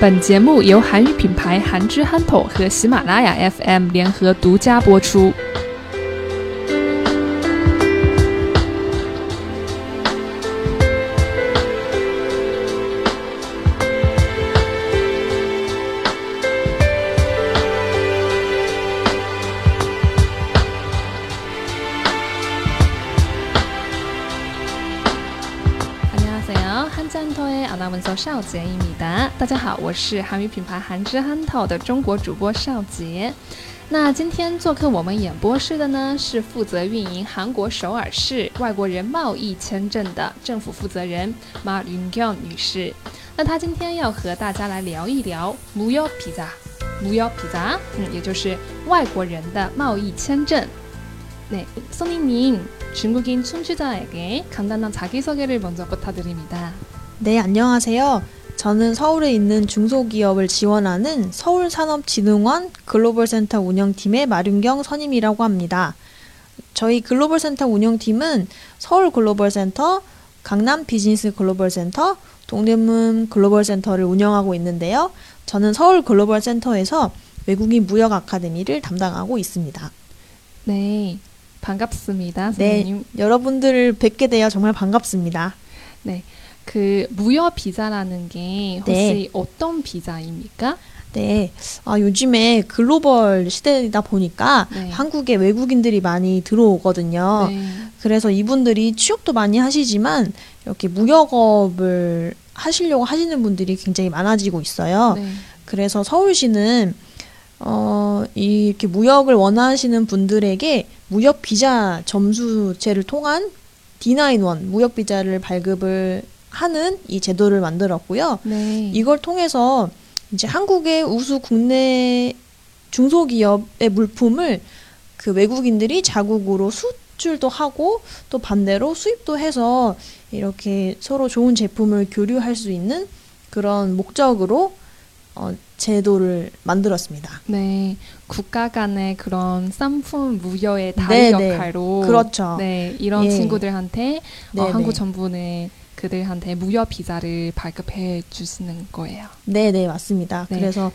本节目由韩语品牌韩之憨头和喜马拉雅 FM 联合独家播出。大家好，我是韩语品牌韩之憨头的中国主播邵杰。那今天做客我们演播室的呢，是负责运营韩国首尔市外国人贸易签证的政府负责人 Ma Yun-kyung 女士。那她今天要和大家来聊一聊무역비자，무역비자，嗯，也就是外国人的贸易签证。 네, 선생님, 중국인 청취자에게 간단한 자기소개를 먼저 부탁드립니다. 네, 안녕하세요. 저는 서울에 있는 중소기업을 지원하는 서울산업진흥원 글로벌센터 운영팀의 마륜경 선임이라고 합니다. 저희 글로벌센터 운영팀은 서울 글로벌센터, 강남 비즈니스 글로벌센터, 동대문 글로벌센터를 운영하고 있는데요. 저는 서울 글로벌센터에서 외국인 무역 아카데미를 담당하고 있습니다. 네, 반갑습니다, 네, 선생님. 여러분들을 뵙게 되어 정말 반갑습니다. 그 무역 비자라는 게 혹시 네. 어떤 비자입니까? 네, 아, 요즘에 글로벌 시대이다 보니까 네. 한국에 외국인들이 많이 들어오거든요. 네. 그래서 이분들이 취업도 많이 하시지만 이렇게 무역업을 하시려고 하시는 분들이 굉장히 많아지고 있어요. 네. 그래서 서울시는 어, 이렇게 무역을 원하시는 분들에게 무역 비자 점수제를 통한 D91 무역 비자를 발급을 하는 이 제도를 만들었고요. 네. 이걸 통해서 이제 한국의 우수 국내 중소기업의 물품을 그 외국인들이 자국으로 수출도 하고 또 반대로 수입도 해서 이렇게 서로 좋은 제품을 교류할 수 있는 그런 목적으로 어, 제도를 만들었습니다. 네. 국가 간의 그런 상품 무역의 다리 네, 네. 역할로 그렇죠. 네, 이런 예. 친구들한테 어, 네, 한국 네. 정부는 그들한테 무역 비자를 발급해 주시는 거예요. 네, 네, 맞습니다. 네. 그래서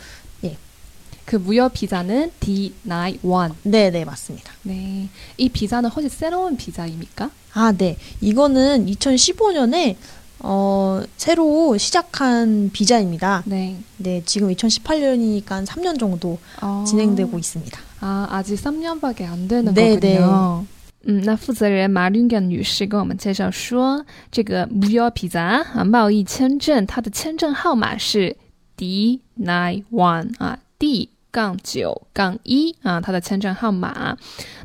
그 무역 비자는 D91. 네, 네, 맞습니다. 네. 이 비자는 혹시 새로운 비자입니까? 아, 네. 이거는 2015년에 어, 새로 시작한 비자입니다. 네. 네, 지금 2018년이니까 3년 정도 어, 진행되고 있습니다. 아, 아직 3년밖에 안 되는 네, 거군요. 嗯那负责人 marygen 女士跟我们介绍说这个 muyo piza 啊贸易签证它的签证号码是 d nine one 啊 d 杠九杠一啊，它的签证号码。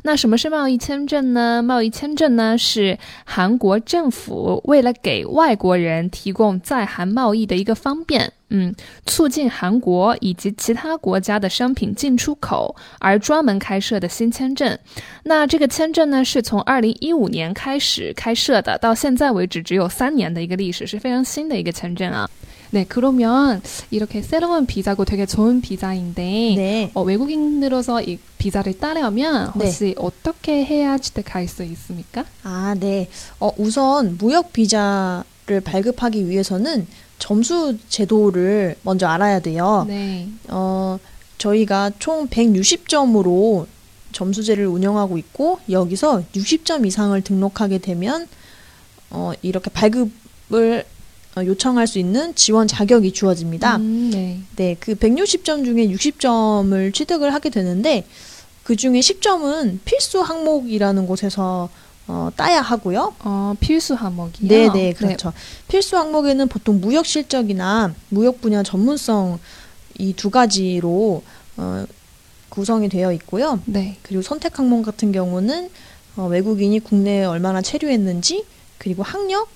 那什么是贸易签证呢？贸易签证呢是韩国政府为了给外国人提供在韩贸易的一个方便，嗯，促进韩国以及其他国家的商品进出口而专门开设的新签证。那这个签证呢，是从二零一五年开始开设的，到现在为止只有三年的一个历史，是非常新的一个签证啊。 네, 그러면 이렇게 새로운 비자고 되게 좋은 비자인데 네. 어, 외국인으로서 이 비자를 따려면 네. 혹시 어떻게 해야 취득할 수 있습니까? 아, 네. 어, 우선 무역 비자를 발급하기 위해서는 점수 제도를 먼저 알아야 돼요. 네. 어, 저희가 총 160점으로 점수제를 운영하고 있고 여기서 60점 이상을 등록하게 되면 어, 이렇게 발급을 어, 요청할 수 있는 지원 자격이 주어집니다. 음, 네. 네, 그 160점 중에 60점을 취득을 하게 되는데 그 중에 10점은 필수 항목이라는 곳에서 어, 따야 하고요. 어, 필수 항목이요. 네, 네, 그렇죠. 필수 항목에는 보통 무역 실적이나 무역 분야 전문성 이 두 가지로 어, 구성이 되어 있고요. 네. 그리고 선택 항목 같은 경우는 어, 외국인이 국내에 얼마나 체류했는지 그리고 학력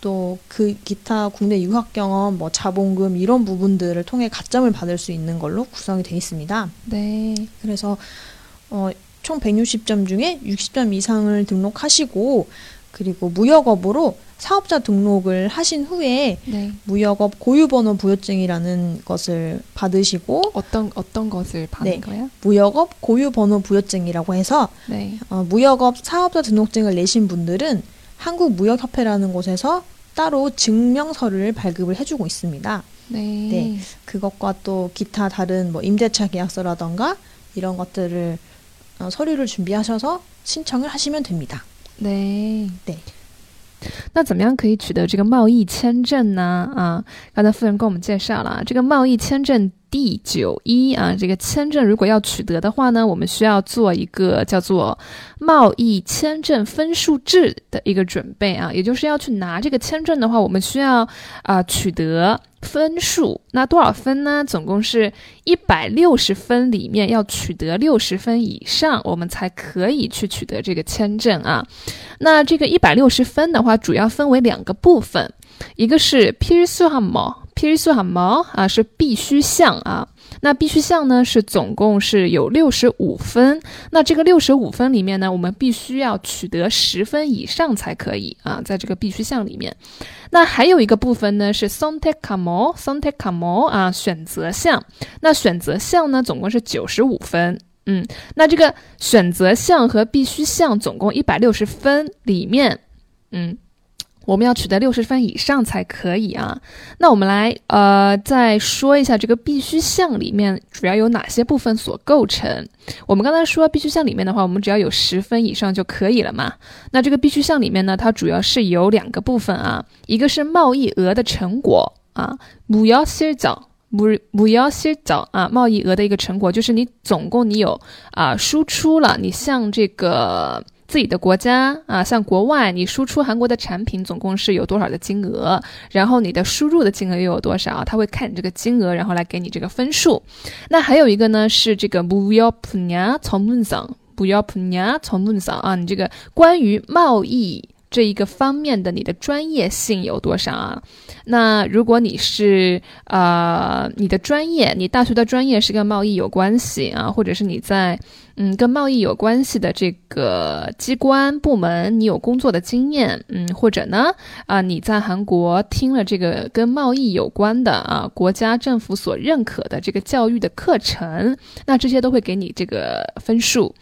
또 그 기타 국내 유학 경험 뭐 자본금 이런 부분들을 통해 가점을 받을 수 있는 걸로 구성이 되어 있습니다. 네. 그래서 어, 총 160점 중에 60점 이상을 등록하시고 그리고 무역업으로 사업자 등록을 하신 후에 네. 무역업 고유번호 부여증이라는 것을 받으시고 어떤 어떤 것을 받는 네. 거예요? 무역업 고유번호 부여증이라고 해서 네. 어, 무역업 사업자 등록증을 내신 분들은 한국무역협회라는 곳에서 따로 증명서를 발급을 해주고 있습니다. 네. 네. 그것과 또 기타 다른 뭐 임대차 계약서라던가 이런 것들을 어, 서류를 준비하셔서 신청을 하시면 됩니다. 对对。那怎么样可以取得这个贸易签证呢？啊，刚才夫人跟我们介绍了这个贸易签证 D 九一啊，这个签证如果要取得的话呢，我们需要做一个叫做贸易签证分数制的一个准备啊，也就是要去拿这个签证的话，我们需要啊取得。分数那多少分呢？总共是一百六十分，里面要取得六十分以上，我们才可以去取得这个签证啊。那这个一百六十分的话，主要分为两个部分，一个是 pv 素很忙啊是必须项啊。那必须项呢是总共是有六十五分，那这个六十五分里面呢，我们必须要取得十分以上才可以啊，在这个必须项里面。那还有一个部分呢是 Sontekamo，Sontekamo 啊选择项，那选择项呢总共是九十五分，嗯，那这个选择项和必须项总共一百六十分里面，嗯。我们要取得六十分以上才可以啊。那我们来呃再说一下这个必须项里面主要有哪些部分所构成。我们刚才说必须项里面的话，我们只要有十分以上就可以了嘛。那这个必须项里面呢，它主要是有两个部分啊，一个是贸易额的成果啊，不要先找不不要先找啊，贸易额的一个成果就是你总共你有啊输出了，你像这个。自己的国家啊，像国外，你输出韩国的产品总共是有多少的金额，然后你的输入的金额又有多少，他会看你这个金额，然后来给你这个分数。那还有一个呢，是这个不要普냐从문상不要普냐从문상啊，你这个关于贸易这一个方面的你的专业性有多少啊？那如果你是呃你的专业，你大学的专业是跟贸易有关系啊，或者是你在。 嗯，跟贸易有关系的这个机关部门，你有工作的经验，嗯，或者呢，啊，你在韩国听了这个跟贸易有关的啊，国家政府所认可的这个教育的课程，那这些都会给你这个分数。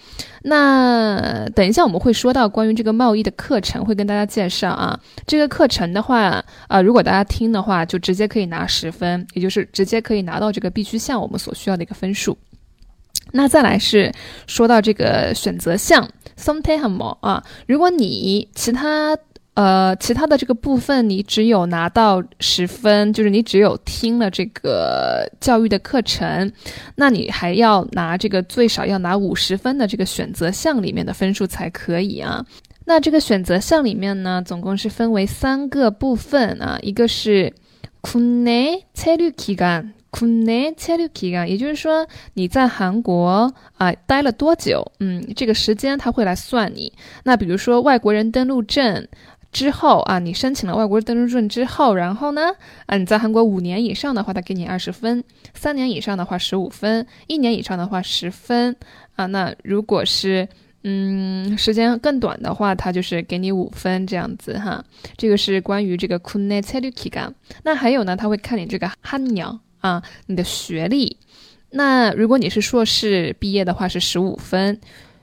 那等一下我们会说到关于这个贸易的课程，会跟大家介绍啊。这个课程的话，啊，如果大家听的话，就直接可以拿十分，也就是直接可以拿到这个必须项我们所需要的一个分数。那再来是说到这个选择项 s o m e t i m e 啊，如果你其他呃其他的这个部分你只有拿到十分，就是你只有听了这个教育的课程，那你还要拿这个最少要拿五十分的这个选择项里面的分数才可以啊。那这个选择项里面呢，总共是分为三个部分啊，一个是。国内체류기간 국내체류기간也就是说你在韩国啊待了多久？嗯，这个时间他会来算你。那比如说外国人登陆证之后啊，你申请了外国登陆证之后，然后呢，啊你在韩国五年以上的话，他给你二十分；三年以上的话十五分；一年以上的话十分。啊，那如果是嗯时间更短的话，他就是给你五分这样子哈。这个是关于这个국내체류기간那还有呢，他会看你这个한영 啊，你的学历，那如果你是硕士毕业的话是十五分，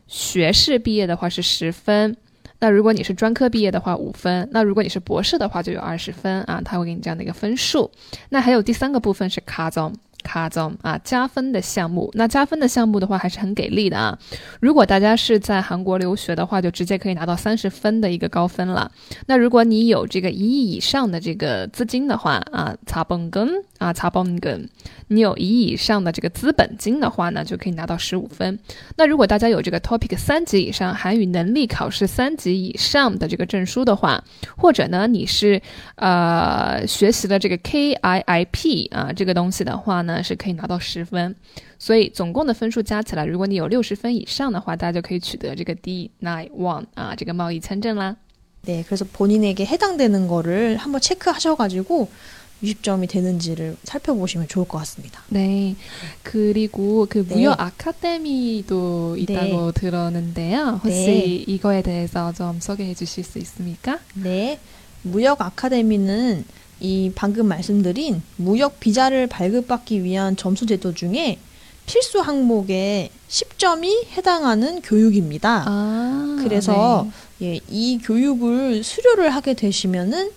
学士毕业的话是十分，那如果你是专科毕业的话五分，那如果你是博士的话就有二十分啊，他会给你这样的一个分数。那还有第三个部分是卡总。卡总啊，加分的项目。那加分的项目的话，还是很给力的啊。如果大家是在韩国留学的话，就直接可以拿到三十分的一个高分了。那如果你有这个一亿以上的这个资金的话啊，查本根啊，查本根，你有一亿以上的这个资本金的话呢，就可以拿到十五分。那如果大家有这个 Topic 三级以上韩语能力考试三级以上的这个证书的话，或者呢你是呃学习了这个 KIIP 啊这个东西的话呢呢。是可以拿到十分，所以总共的分数加起来，如果你有六十分以上的话，大家就可以取得这个 D nine one 啊这个贸易签证啦。네그래서본인에게해당되는거를한번체크하셔가지고60점이되는지를살펴보시면좋을것같습니다 네. 그리고그무역아카데미도있다고들었는데요혹시이거에대해서좀소개해주실수있습니까 네. 무역아카데미는 이 방금 말씀드린 무역 비자를 발급받기 위한 점수 제도 중에 필수 항목에 10점이 해당하는 교육입니다. 아, 그래서 네. 예, 이 교육을 수료를 하게 되시면은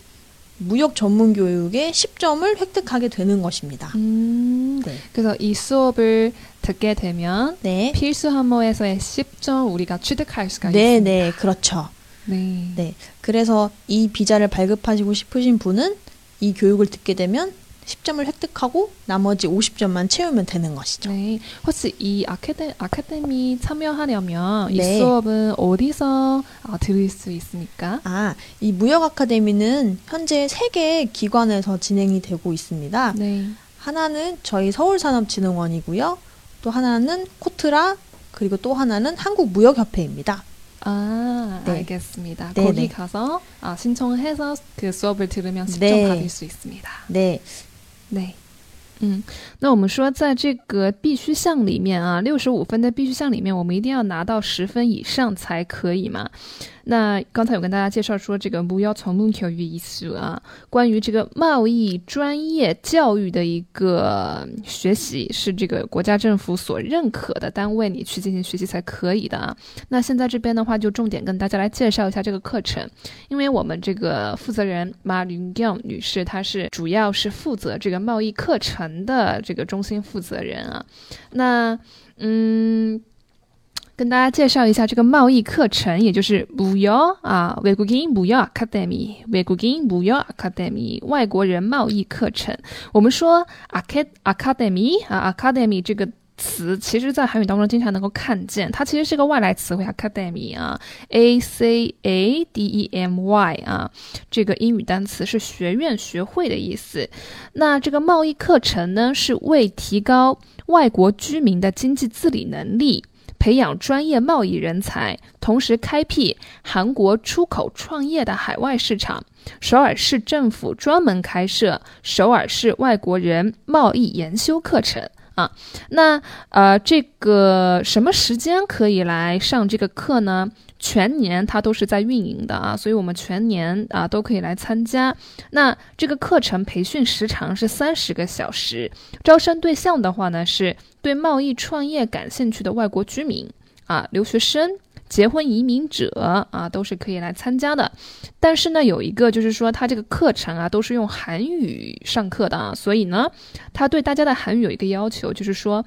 무역 전문 교육에 10점을 획득하게 되는 것입니다. 음, 네. 그래서 이 수업을 듣게 되면 네. 필수 한모에서의 10점 우리가 취득할 수가 네, 있습니다. 네, 그렇죠. 네. 네. 그래서 이 비자를 발급하시고 싶으신 분은 이 교육을 듣게 되면 10점을 획득하고 나머지 50점만 채우면 되는 것이죠. 네. 혹시 이 아카데, 아카데미 참여하려면 이 네. 수업은 어디서 아, 들을 수 있습니까? 아, 이 무역 아카데미는 현재 세 개의 기관에서 진행이 되고 있습니다. 네. 하나는 저희 서울산업진흥원이고요. 또 하나는 코트라 그리고 또 하나는 한국무역협회입니다. 아, 네. 알겠습니다. 네, 거기 네. 가서 아, 신청해서 그 수업을 들으면 10점 네. 받을 수 있습니다. 네, 对，嗯，那我们说，在这个必须项里面啊，六十五分的必须项里面，我们一定要拿到十分以上才可以嘛。 那刚才有跟大家介绍说，这个不要从论口语意思啊，关于这个贸易专业教育的一个学习，是这个国家政府所认可的单位，你去进行学习才可以的啊。那现在这边的话，就重点跟大家来介绍一下这个课程。因为我们这个负责人马林 Yang 女士，她是主要是负责这个贸易课程的这个中心负责人啊。那嗯，跟大家介绍一下这个贸易课程，也就是무역啊，외국인무역 Academy，외국인무역 Academy 外国人贸易课程。我们说 acad academy 啊，academy 这个。词其实，在韩语当中经常能够看见，它其实是个外来词汇，academy 啊，a c a d e m y 啊，这个英语单词是学院、学会的意思。那这个贸易课程呢，是为提高外国居民的经济自理能力， 培养专业贸易人才，同时开辟韩国出口创业的海外市场。首尔市政府专门开设首尔市外国人贸易研修课程。啊，那呃，这个什么时间可以来上这个课呢？全年它都是在运营的啊，所以我们全年啊都可以来参加。那这个课程培训时长是三十个小时，招生对象的话呢，是对贸易创业感兴趣的外国居民啊、留学生。结婚移民者啊，都是可以来参加的。但是呢，有一个就是说，它这个课程啊，都是用韩语上课的啊，所以呢，它对大家的韩语有一个要求，就是说，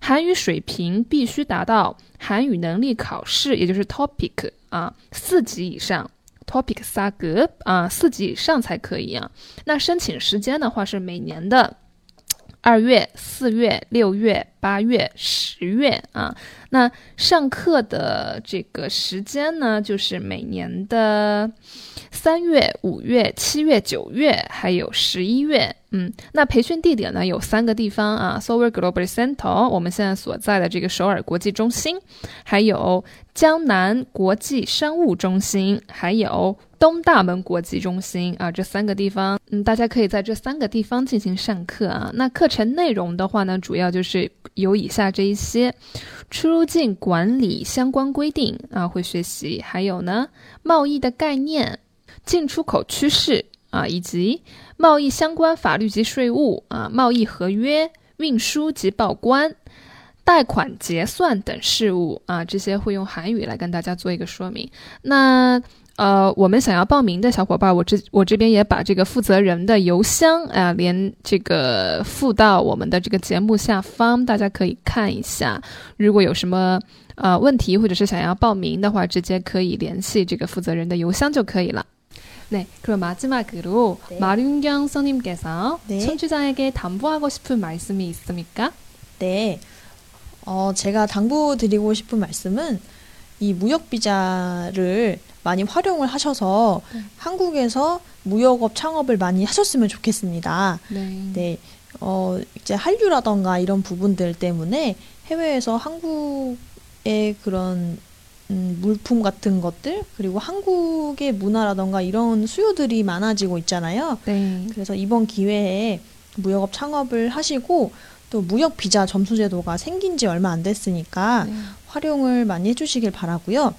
韩语水平必须达到韩语能力考试，也就是 TOPIK 啊四级以上。TOPIK 三格啊，四级以上才可以啊。那申请时间的话是每年的二月、四月、六月、八月、十月啊。那上课的这个时间呢，就是每年的三月、五月、七月、九月，还有十一月。嗯，那培训地点呢有三个地方啊，Seoul Global Center，我们现在所在的这个首尔国际中心，还有江南国际商务中心，还有东大门国际中心啊，这三个地方，嗯，大家可以在这三个地方进行上课啊。那课程内容的话呢，主要就是有以下这一些。出入境管理相关规定啊，会学习；还有呢，贸易的概念、进出口趋势啊，以及贸易相关法律及税务啊，贸易合约、运输及报关、贷款结算等事务啊，这些会用韩语来跟大家做一个说明。那呃，我们想要报名的小伙伴，我这我这边也把这个负责人的邮箱啊、连这个附到我们的这个节目下方，大家可以看一下。如果有什么呃问题，或者是想要报名的话，直接可以联系这个负责人的邮箱就可以了。 네, 그럼 마지막으로 네. 마륜경 선님께서 네. 청취자에게 담보하고 싶은 말씀이 있습니까? 네. 어, 제가 당부드리고 싶은 말씀은 이 무역 비자를 많이 활용을 하셔서 네. 한국에서 무역업 창업을 많이 하셨으면 좋겠습니다. 네. 네. 어, 이제 한류라던가 이런 부분들 때문에 해외에서 한국의 그런 음, 물품 같은 것들 그리고 한국의 문화라던가 이런 수요들이 많아지고 있잖아요. 네. 그래서 이번 기회에 무역업 창업을 하시고 또 무역 비자 점수 제도가 생긴 지 얼마 안 됐으니까 네. 활용을 많이 해주시길 바라고요.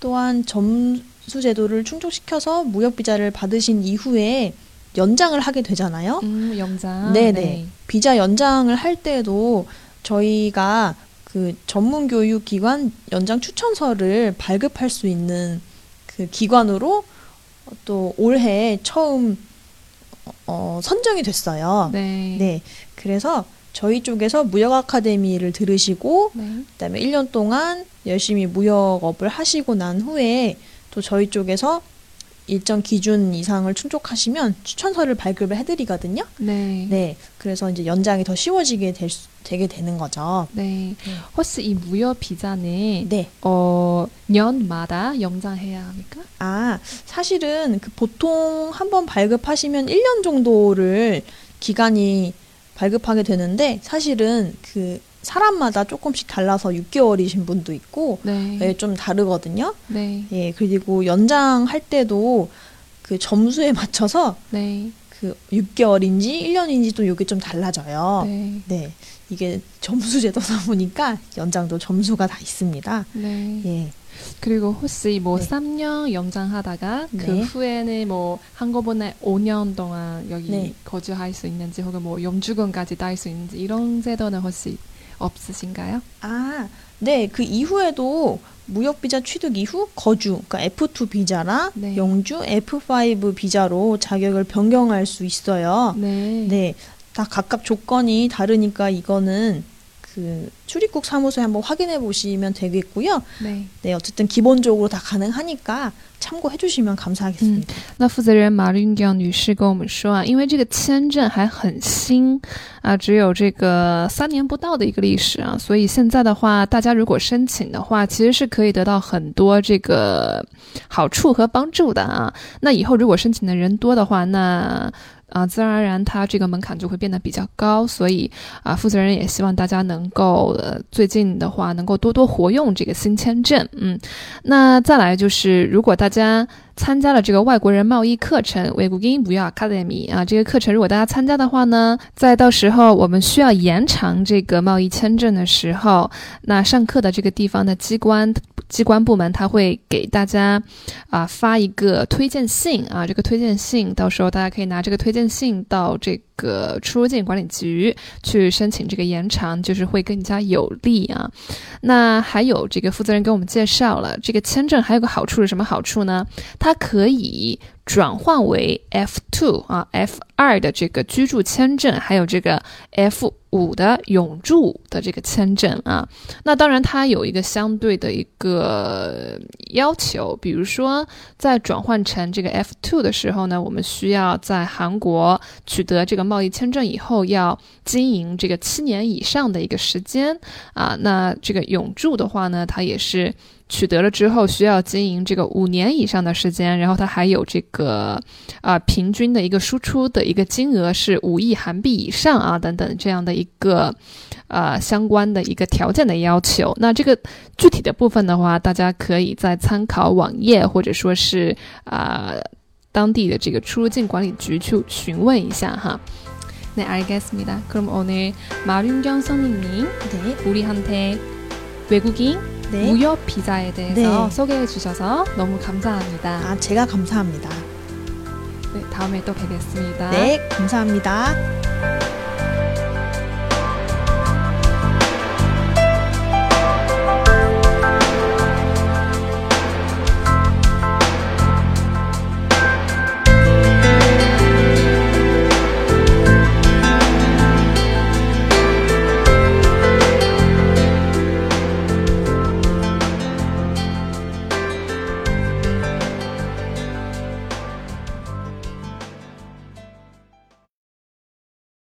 또한 점 수 제도를 충족시켜서 무역 비자를 받으신 이후에 연장을 하게 되잖아요. 음, 영장. 네네. 비자 연장을 할 때도 저희가 그 전문 교육 기관 연장 추천서를 발급할 수 있는 그 기관으로 또 올해 처음 어, 선정이 됐어요. 네. 네. 그래서 저희 쪽에서 무역 아카데미를 들으시고 네. 그다음에 1년 동안 열심히 무역업을 하시고 난 후에 또 저희 쪽에서 일정 기준 이상을 충족하시면 추천서를 발급을 해드리거든요. 네. 네, 그래서 이제 연장이 더 쉬워지게 될 수, 되게 되는 거죠. 네. 혹시 이 무료 비자는 네, 어, 년마다 연장해야 합니까? 아 사실은 그 보통 한 번 발급하시면 1년 정도를 기간이 발급하게 되는데 사실은 그 사람마다 조금씩 달라서 6개월이신 분도 있고 네. 예, 좀 다르거든요. 네. 예, 그리고 연장할 때도 그 점수에 맞춰서 네. 그 6개월인지 1년인지 또 이게 좀 달라져요. 네. 네. 이게 점수 제도다 보니까 연장도 점수가 다 있습니다. 네. 예. 그리고 혹시 뭐 네. 3년 연장하다가 그 네. 후에는 뭐 한꺼번에 5년 동안 여기 네. 거주할 수 있는지 혹은 뭐 영주권까지 딸 수 있는지 이런 제도는 혹시 없으신가요? 아, 네. 그 이후에도 무역 비자 취득 이후 거주, 그러니까 F2 비자나 네. 영주 F5 비자로 자격을 변경할 수 있어요. 네. 네. 다 각각 조건이 다르니까 이거는 그 출입국 사무소에 한번 확인해 보시면 되겠고요. 네. 네, 어쨌든 기본적으로 다 가능하니까 참고해 주시면 감사하겠습니다. 那负责人马云江女士跟我们说啊，因为这个签证还很新啊，只有这个三年不到的一个历史啊，所以现在的话，大家如果申请的话，其实是可以得到很多这个好处和帮助的啊。那以后如果申请的人多的话，那 啊，自然而然它这个门槛就会变得比较高，所以啊，负责人也希望大家能够呃，最近的话能够多多活用这个新签证，嗯。那再来就是，如果大家参加了这个外国人贸易课程 w e g u i n b u Academy 啊，这个课程如果大家参加的话呢，在到时候我们需要延长这个贸易签证的时候，那上课的这个地方的机关机关部门他会给大家啊发一个推荐信啊，这个推荐信到时候大家可以拿这个推荐信到这个个出入境管理局去申请这个延长，就是会更加有利啊。那还有这个负责人给我们介绍了，这个签证还有个好处是什么好处呢？它可以转换为 F two 啊 F 二的这个居住签证，还有这个 F 五的永住的这个签证啊。那当然它有一个相对的一个要求，比如说在转换成这个 F two 的时候呢，我们需要在韩国取得这个贸易签证以后，要经营这个七年以上的一个时间啊。那这个永住的话呢，它也是。取得了之后，需要经营这个五年以上的时间，然后它还有这个啊、平均的一个输出的一个金额是五亿韩币以上啊，等等这样的一个呃相关的一个条件的要求。那这个具体的部分的话，大家可以再参考网页或者说是啊、当地的这个出入境管理局去询问一下哈。네알겠습니다그럼오늘마륜경선생님 네. 우리한테 외국인 네. 무역 비자에 대해서 네. 소개해 주셔서 너무 감사합니다. 아, 제가 감사합니다. 네, 다음에 또 뵙겠습니다. 네, 감사합니다.